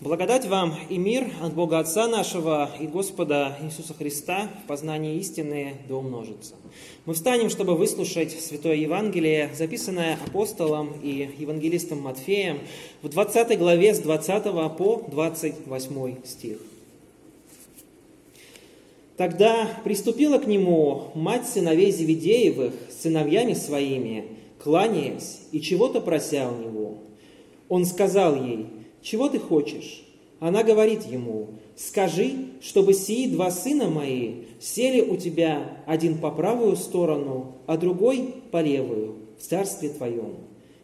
Благодать вам и мир от Бога Отца нашего и Господа Иисуса Христа в познании истины да умножится. Мы встанем, чтобы выслушать Святое Евангелие, записанное апостолом и евангелистом Матфеем в 20 главе с 20 по 28 стих. Тогда приступила к нему мать сыновей Зеведеевых с сыновьями своими, кланяясь и чего-то прося у него. Он сказал ей – чего ты хочешь? Она говорит ему, скажи, чтобы сии два сына мои сели у тебя один по правую сторону, а другой по левую, в царстве твоем.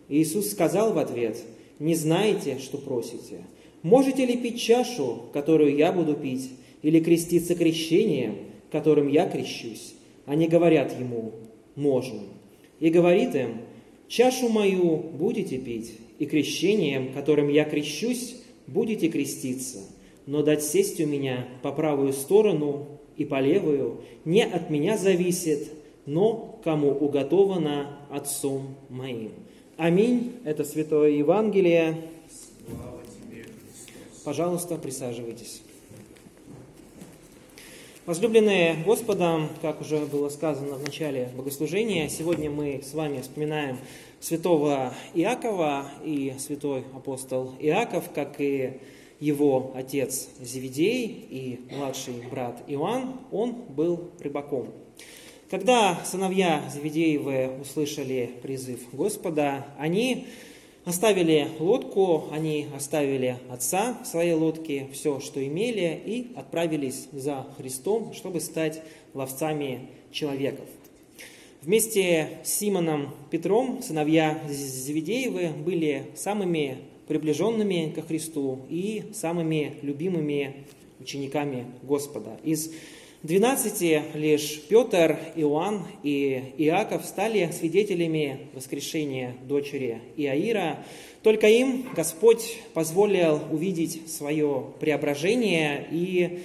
Иисус сказал в ответ, не знаете, что просите. Можете ли пить чашу, которую я буду пить, или креститься крещением, которым я крещусь? Они говорят ему, можем. И говорит им, чашу мою будете пить, и крещением, которым я крещусь, будете креститься, но дать сесть у меня по правую сторону и по левую не от меня зависит, но кому уготовано Отцом моим. Аминь. Это Святое Евангелие. Пожалуйста, присаживайтесь. Возлюбленные Господом, как уже было сказано в начале богослужения, сегодня мы с вами вспоминаем святого Иакова и святой апостол Иаков, как и его отец Зеведей и младший брат Иоанн, он был рыбаком. Когда сыновья Зеведеевы услышали призыв Господа, они оставили лодку, они оставили отца в своей лодке, все, что имели, и отправились за Христом, чтобы стать ловцами человеков. Вместе с Симоном Петром сыновья Завидеевы были самыми приближенными ко Христу и самыми любимыми учениками Господа. Из двенадцати лишь Петр, Иоанн и Иаков стали свидетелями воскрешения дочери Иаира. Только им Господь позволил увидеть свое преображение и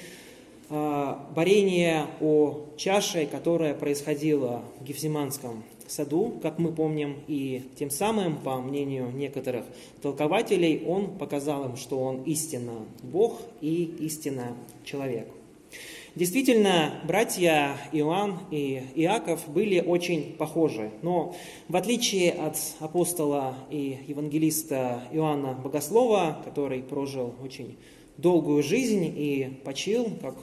а, борение о чаше, которое происходило в Гефсиманском саду, как мы помним, и тем самым, по мнению некоторых толкователей, он показал им, что он истинно Бог и истинно человек. Действительно, братья Иоанн и Иаков были очень похожи, но в отличие от апостола и евангелиста Иоанна Богослова, который прожил очень долгую жизнь и почил, как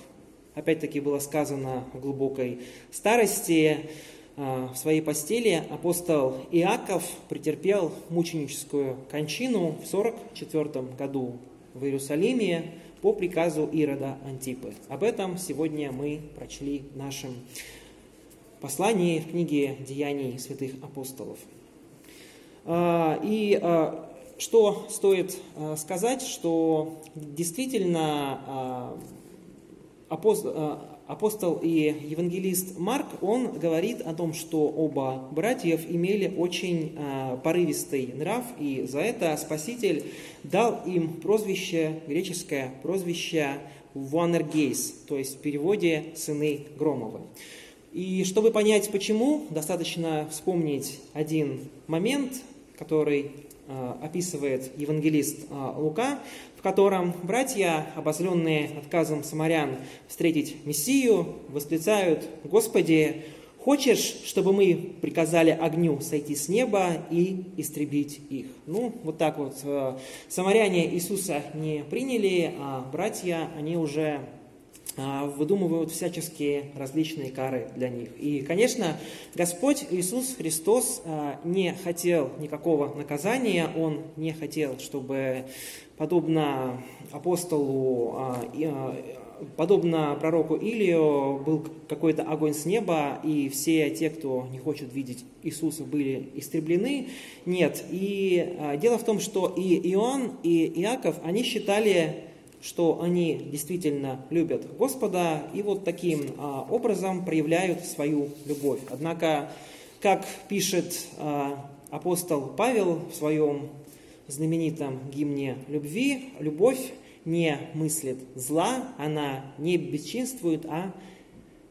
опять-таки было сказано в глубокой старости, а, в своей постели апостол Иаков претерпел мученическую кончину в 44 году в Иерусалиме по приказу Ирода Антипы. Об этом сегодня мы прочли в нашем послании в книге «Деяний святых апостолов». А, и а, что стоит сказать, что действительно апостол, и евангелист Марк, он говорит о том, что оба братьев имели очень э, порывистый нрав, и за это Спаситель дал им прозвище, греческое прозвище Ванергейс, то есть в переводе «сыны Громовы». И чтобы понять почему, достаточно вспомнить один момент, который описывает евангелист Лука, котором братья, обозленные отказом самарян встретить Мессию, восклицают, «Господи, хочешь, чтобы мы приказали огню сойти с неба и истребить их?» Ну, вот так вот. Э, самаряне Иисуса не приняли, а братья, они уже выдумывают всяческие различные кары для них. И, конечно, Господь Иисус Христос а, не хотел никакого наказания, Он не хотел, чтобы подобно апостолу, а, а, подобно пророку Илию, был какой-то огонь с неба, и все те, кто не хочет видеть Иисуса, были истреблены. Нет. И а, дело в том, что и Иоанн, и Иаков, они считали, что они действительно любят Господа, и вот таким образом проявляют свою любовь. Однако, как пишет апостол Павел в своем знаменитом гимне любви, любовь не мыслит зла, она не бесчинствует, а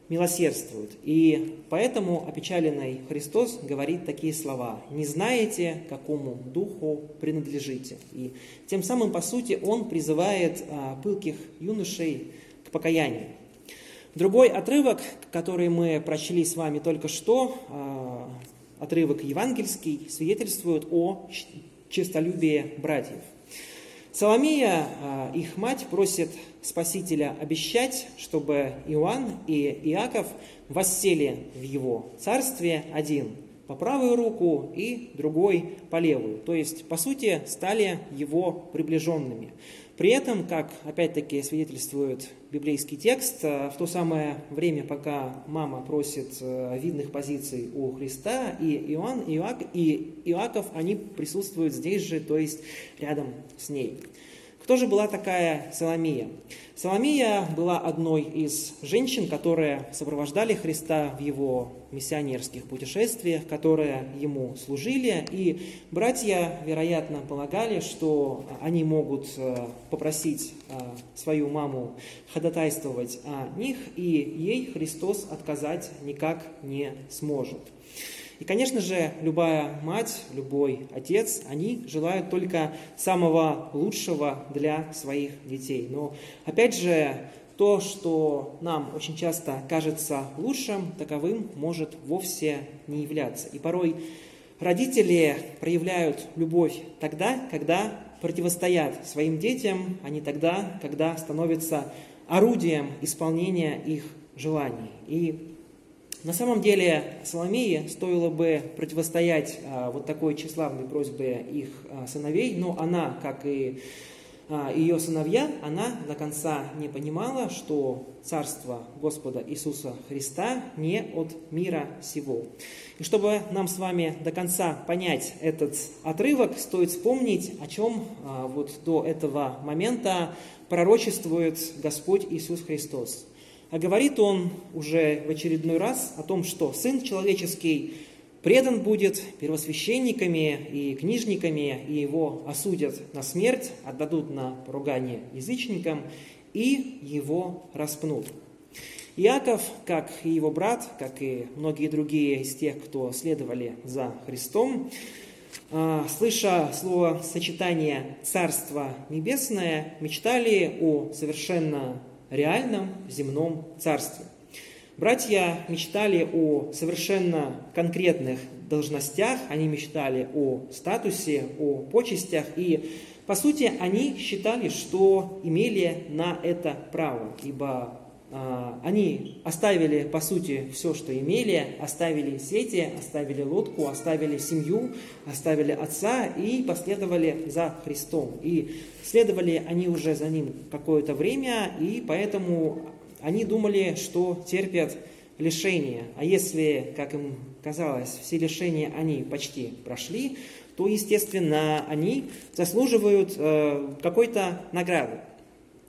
милосердствует. И поэтому опечаленный Христос говорит такие слова. «Не знаете, какому духу принадлежите». И тем самым, по сути, он призывает а, пылких юношей к покаянию. Другой отрывок, который мы прочли с вами только что, а, отрывок евангельский, свидетельствует о честолюбии братьев. Соломия, а, их мать, просит Спасителя обещать, чтобы Иоанн и Иаков воссели в его царстве один по правую руку и другой по левую. То есть, по сути, стали его приближенными. При этом, как опять-таки свидетельствует библейский текст, э, в то самое время, пока мама просит э, видных позиций у Христа, и Иоанн, и, Иак, и Иаков, они присутствуют здесь же, то есть рядом с ней. Кто же была такая Соломия? Соломия была одной из женщин, которые сопровождали Христа в его миссионерских путешествиях, которые ему служили. И братья, вероятно, полагали, что они могут э, попросить э, свою маму ходатайствовать о них, и ей Христос отказать никак не сможет. И, конечно же, любая мать, любой отец, они желают только самого лучшего для своих детей. Но, опять же, то, что нам очень часто кажется лучшим, таковым может вовсе не являться. И порой родители проявляют любовь тогда, когда противостоят своим детям, а не тогда, когда становятся орудием исполнения их желаний. И на самом деле Соломее стоило бы противостоять а, вот такой тщеславной просьбе их а, сыновей, но она, как и а, ее сыновья, она до конца не понимала, что Царство Господа Иисуса Христа не от мира сего. И чтобы нам с вами до конца понять этот отрывок, стоит вспомнить, о чем вот до этого момента пророчествует Господь Иисус Христос. А говорит он уже в очередной раз о том, что Сын Человеческий предан будет первосвященниками и книжниками, и его осудят на смерть, отдадут на поругание язычникам, и его распнут. Иаков, как и его брат, как и многие другие из тех, кто следовали за Христом, а, слыша слово сочетание «Царство Небесное», мечтали о совершенно реальном земном царстве. Братья мечтали о совершенно конкретных должностях, они мечтали о статусе, о почестях, и, по сути, они считали, что имели на это право, ибо они оставили, по сути, все, что имели, оставили сети, оставили лодку, оставили семью, оставили отца и последовали за Христом. И следовали они уже за ним какое-то время, и поэтому они думали, что терпят лишения. А если, как им казалось, все лишения они почти прошли, то, естественно, они заслуживают э, какой-то награды.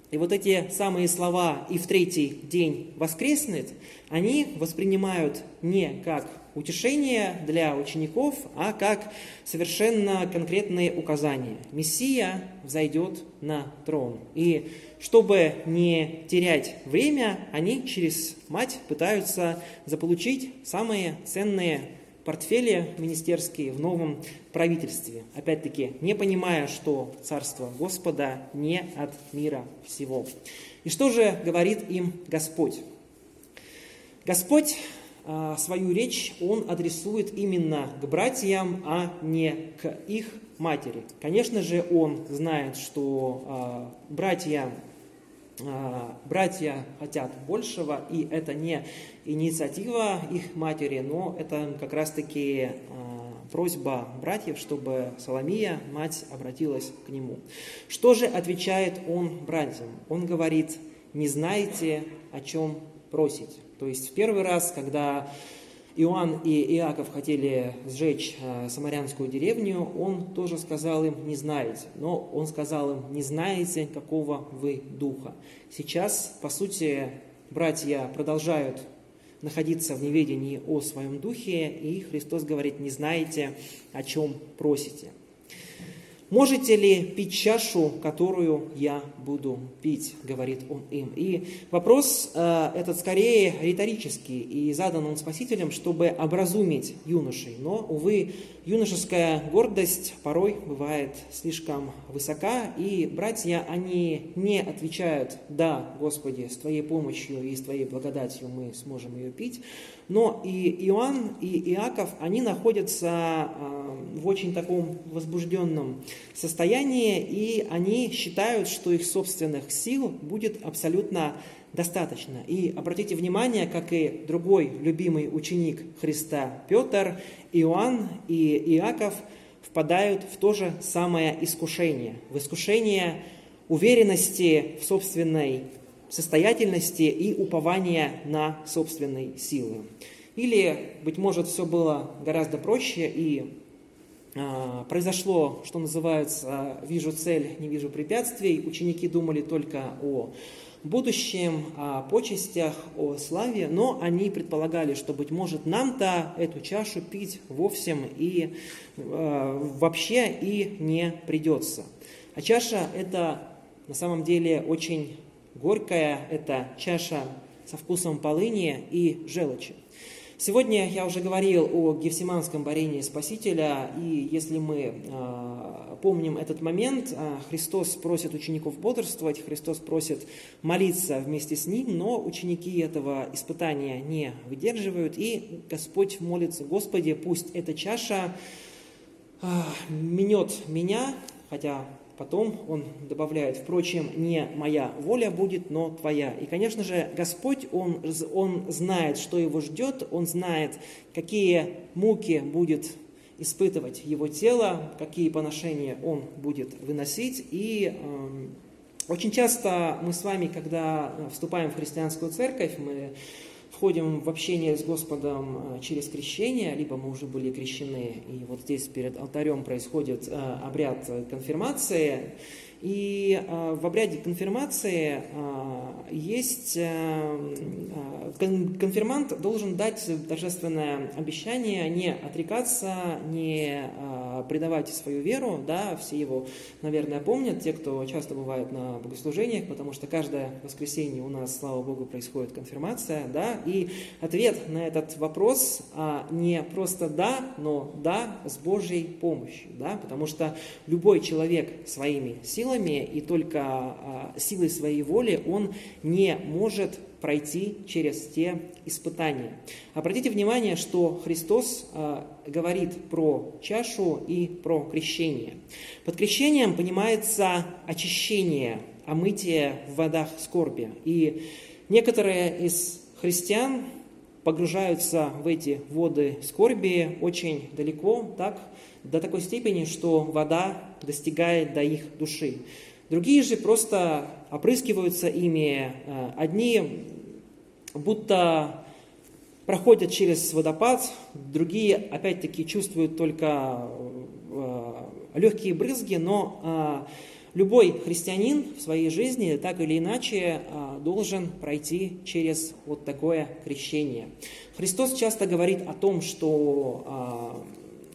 И вот эти самые слова «и в третий день воскреснет», они воспринимают не как утешение для учеников, а как совершенно конкретные указания. Мессия взойдет на трон. И чтобы не терять время, они через мать пытаются заполучить самые ценные портфели министерские в новом правительстве. Опять-таки, не понимая, что Царство Господа не от мира всего. И что же говорит им Господь? Господь а, свою речь Он адресует именно к братьям, а не к их матери. Конечно же, Он знает, что а, братья братья хотят большего, и это не инициатива их матери, но это как раз-таки а, просьба братьев, чтобы Соломия, мать, обратилась к нему. Что же отвечает он братьям? Он говорит, не знаете, о чем просить. То есть в первый раз, когда Иоанн и Иаков хотели сжечь э, самарянскую деревню, он тоже сказал им, не знаете. Но он сказал им, не знаете, какого вы духа. Сейчас, по сути, братья продолжают находиться в неведении о своем духе, и Христос говорит, не знаете, о чем просите. Можете ли пить чашу, которую я буду пить, говорит он им. И вопрос э, этот скорее риторический, и задан он Спасителем, чтобы образумить юношей. Но, увы, юношеская гордость порой бывает слишком высока, и братья, они не отвечают «Да, Господи, с Твоей помощью и с Твоей благодатью мы сможем ее пить», но и Иоанн, и Иаков, они находятся а, в очень таком возбужденном состоянии, и они считают, что их собственных сил будет абсолютно достаточно. И обратите внимание, как и другой любимый ученик Христа Петр, Иоанн и Иаков впадают в то же самое искушение, в искушение уверенности в собственной состоятельности и упования на собственные силы. Или, быть может, все было гораздо проще и э, произошло, что называется, вижу цель, не вижу препятствий. Ученики думали только о будущем, о почестях, о славе, но они предполагали, что, быть может, нам-то эту чашу пить вовсе и э, вообще и не придется. А чаша – это на самом деле очень горькая – это чаша со вкусом полыни и желчи. Сегодня я уже говорил о Гефсиманском борении Спасителя, и если мы э, помним этот момент, э, Христос просит учеников бодрствовать, Христос просит молиться вместе с Ним, но ученики этого испытания не выдерживают, и Господь молится, Господи, пусть эта чаша э, минет меня, хотя Потом он добавляет, впрочем, не моя воля будет, но твоя. И, конечно же, Господь, он, он знает, что его ждет, он знает, какие муки будет испытывать его тело, какие поношения он будет выносить. И э, очень часто мы с вами, когда вступаем в христианскую церковь, мы входим в общение с Господом э, через крещение, либо мы уже были крещены, и вот здесь перед алтарем происходит э, обряд конфирмации, и в обряде конфирмации есть, конфирмант должен дать торжественное обещание не отрекаться, не предавать свою веру, да, все его, наверное, помнят, те, кто часто бывает на богослужениях, потому что каждое воскресенье у нас, слава Богу, происходит конфирмация, да, и ответ на этот вопрос не просто да, но да с Божьей помощью, да, потому что любой человек своими силами и только а, силой своей воли он не может пройти через те испытания. Обратите внимание, что Христос а, говорит про чашу и про крещение. Под крещением понимается очищение, омытие в водах скорби. И некоторые из христиан погружаются в эти воды скорби очень далеко, так, до такой степени, что вода достигает до их души. Другие же просто опрыскиваются ими. Э, одни будто проходят через водопад, другие опять-таки чувствуют только э, легкие брызги, но э, любой христианин в своей жизни так или иначе должен пройти через вот такое крещение. Христос часто говорит о том, что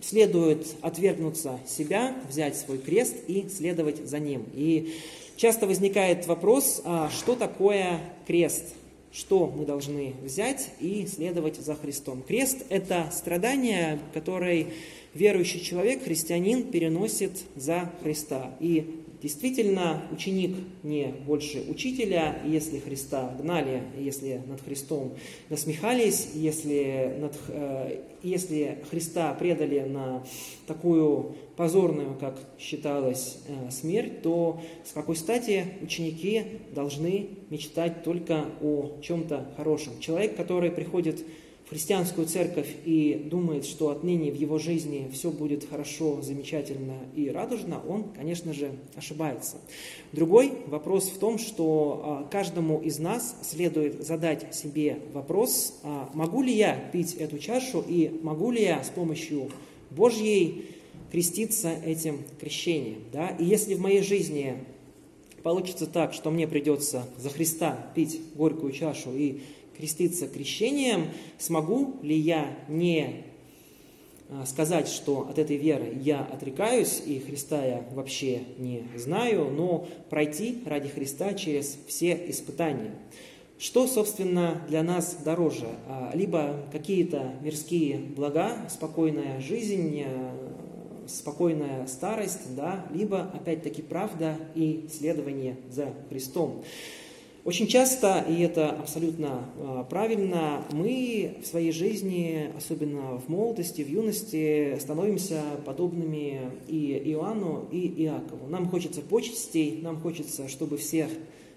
следует отвергнуться себя, взять свой крест и следовать за ним. И часто возникает вопрос, а что такое крест? Что мы должны взять и следовать за Христом? Крест – это страдание, которое верующий человек, христианин, переносит за Христа. И Действительно, ученик не больше учителя, если Христа гнали, если над Христом насмехались, если, над, э, если Христа предали на такую позорную, как считалось, э, смерть, то с какой стати ученики должны мечтать только о чем-то хорошем? Человек, который приходит христианскую церковь и думает, что отныне в его жизни все будет хорошо, замечательно и радужно, он, конечно же, ошибается. Другой вопрос в том, что а, каждому из нас следует задать себе вопрос, а, могу ли я пить эту чашу и могу ли я с помощью Божьей креститься этим крещением. Да? И если в моей жизни получится так, что мне придется за Христа пить горькую чашу и креститься крещением, смогу ли я не сказать, что от этой веры я отрекаюсь и Христа я вообще не знаю, но пройти ради Христа через все испытания. Что, собственно, для нас дороже? А, либо какие-то мирские блага, спокойная жизнь, э, спокойная старость, да, либо, опять-таки, правда и следование за Христом. Очень часто, и это абсолютно э, правильно, мы в своей жизни, особенно в молодости, в юности, становимся подобными и Иоанну, и Иакову. Нам хочется почестей, нам хочется, чтобы всех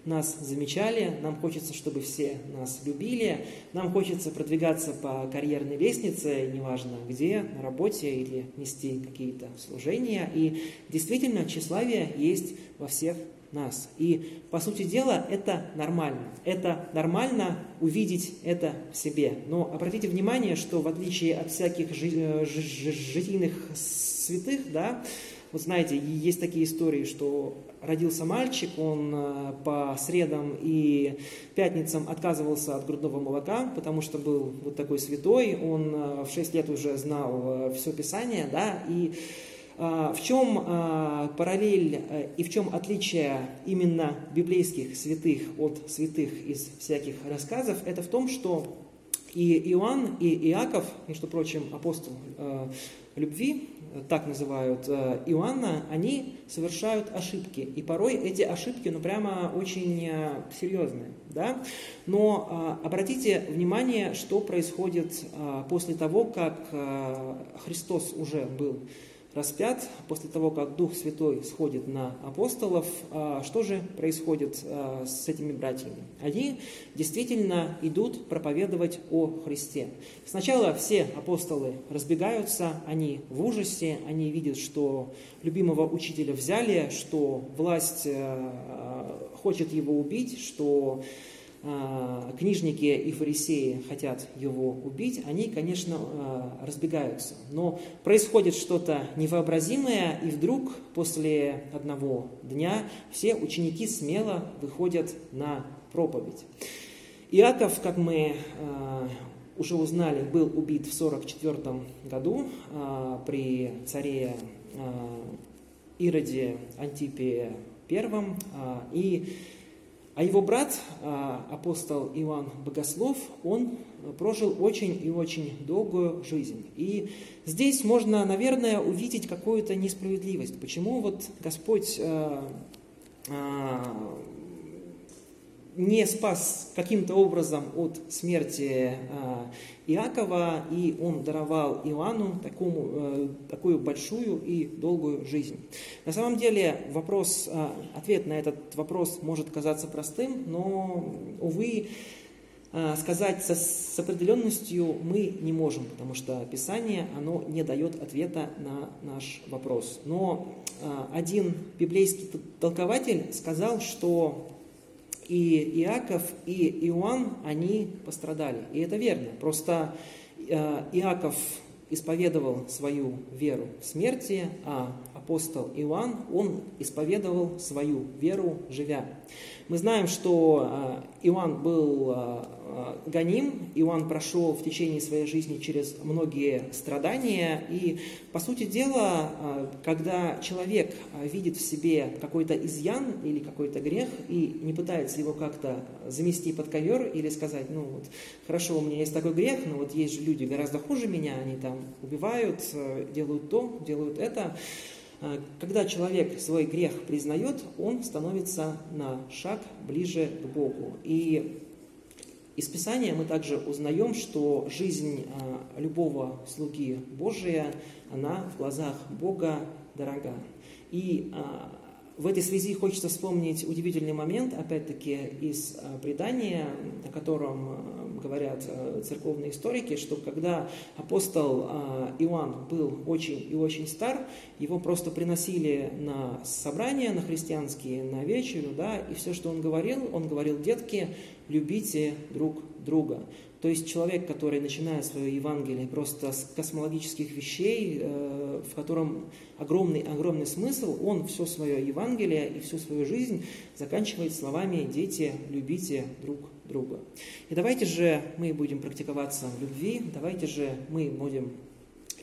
нас замечали, нам хочется, чтобы все нас любили, нам хочется продвигаться по карьерной лестнице, неважно где, на работе или нести какие-то служения. И действительно, тщеславие есть во всех нас. И, по сути дела, это нормально. Это нормально увидеть это в себе. Но обратите внимание, что в отличие от всяких жи- жи- житийных святых, да, вот знаете, есть такие истории, что родился мальчик, он э, по средам и пятницам отказывался от грудного молока, потому что был вот такой святой, он э, в 6 лет уже знал э, все Писание, да, и в чем параллель и в чем отличие именно библейских святых от святых из всяких рассказов? Это в том, что и Иоанн, и Иаков, между прочим, апостол любви, так называют э, Иоанна, они совершают ошибки. И порой эти ошибки, ну, прямо очень э, серьезные. Да? Но э, обратите внимание, что происходит после того, как Христос уже был распят, после того, как Дух Святой сходит на апостолов, а, что же происходит а, с этими братьями? Они действительно идут проповедовать о Христе. Сначала все апостолы разбегаются, они в ужасе, они видят, что любимого учителя взяли, что власть а, хочет его убить, что книжники и фарисеи хотят его убить, они, конечно, а, разбегаются. Но происходит что-то невообразимое, и вдруг после одного дня все ученики смело выходят на проповедь. Иаков, как мы а, уже узнали, был убит в 44 году при царе Ироде Антипе I, и а его брат, а, апостол Иоанн Богослов, он прожил очень и очень долгую жизнь. И здесь можно, наверное, увидеть какую-то несправедливость. Почему вот Господь а, а, не спас каким-то образом от смерти а, Иакова, и он даровал Иоанну такому, э, такую большую и долгую жизнь. На самом деле вопрос, а, ответ на этот вопрос может казаться простым, но, увы, а, сказать со, с определенностью мы не можем, потому что Писание, оно не дает ответа на наш вопрос. Но один библейский толкователь сказал, что и Иаков, и Иоанн, они пострадали. И это верно. Просто э, Иаков исповедовал свою веру в смерти, а апостол Иоанн, он исповедовал свою веру, живя. Мы знаем, что э, Иоанн был э, гоним, Иоанн прошел в течение своей жизни через многие страдания, и, по сути дела, когда человек видит в себе какой-то изъян или какой-то грех и не пытается его как-то замести под ковер или сказать, ну вот, хорошо, у меня есть такой грех, но вот есть же люди гораздо хуже меня, они там убивают, делают то, делают это, когда человек свой грех признает, он становится на шаг ближе к Богу. И из Писания мы также узнаем, что жизнь а, любого слуги Божия, она в глазах Бога дорога. И а, в этой связи хочется вспомнить удивительный момент, опять-таки, из э, предания, о котором э, говорят э, церковные историки, что когда апостол Иоанн был очень и очень стар, его просто приносили на собрания, на христианские, на вечерю, да, и все, что он говорил, он говорил, детки, любите друг друга. То есть человек, который начинает свое Евангелие просто с космологических вещей, э, в котором огромный, огромный смысл, он все свое Евангелие и всю свою жизнь заканчивает словами «Дети, любите друг друга». И давайте же мы будем практиковаться в любви, давайте же мы будем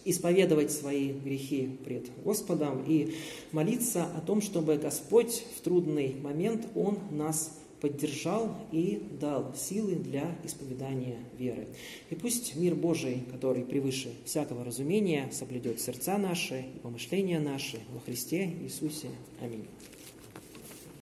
исповедовать свои грехи пред Господом и молиться о том, чтобы Господь в трудный момент, Он нас поддержал и дал силы для исповедания веры. И пусть мир Божий, который превыше всякого разумения, соблюдет сердца наши и помышления наши во Христе Иисусе. Аминь.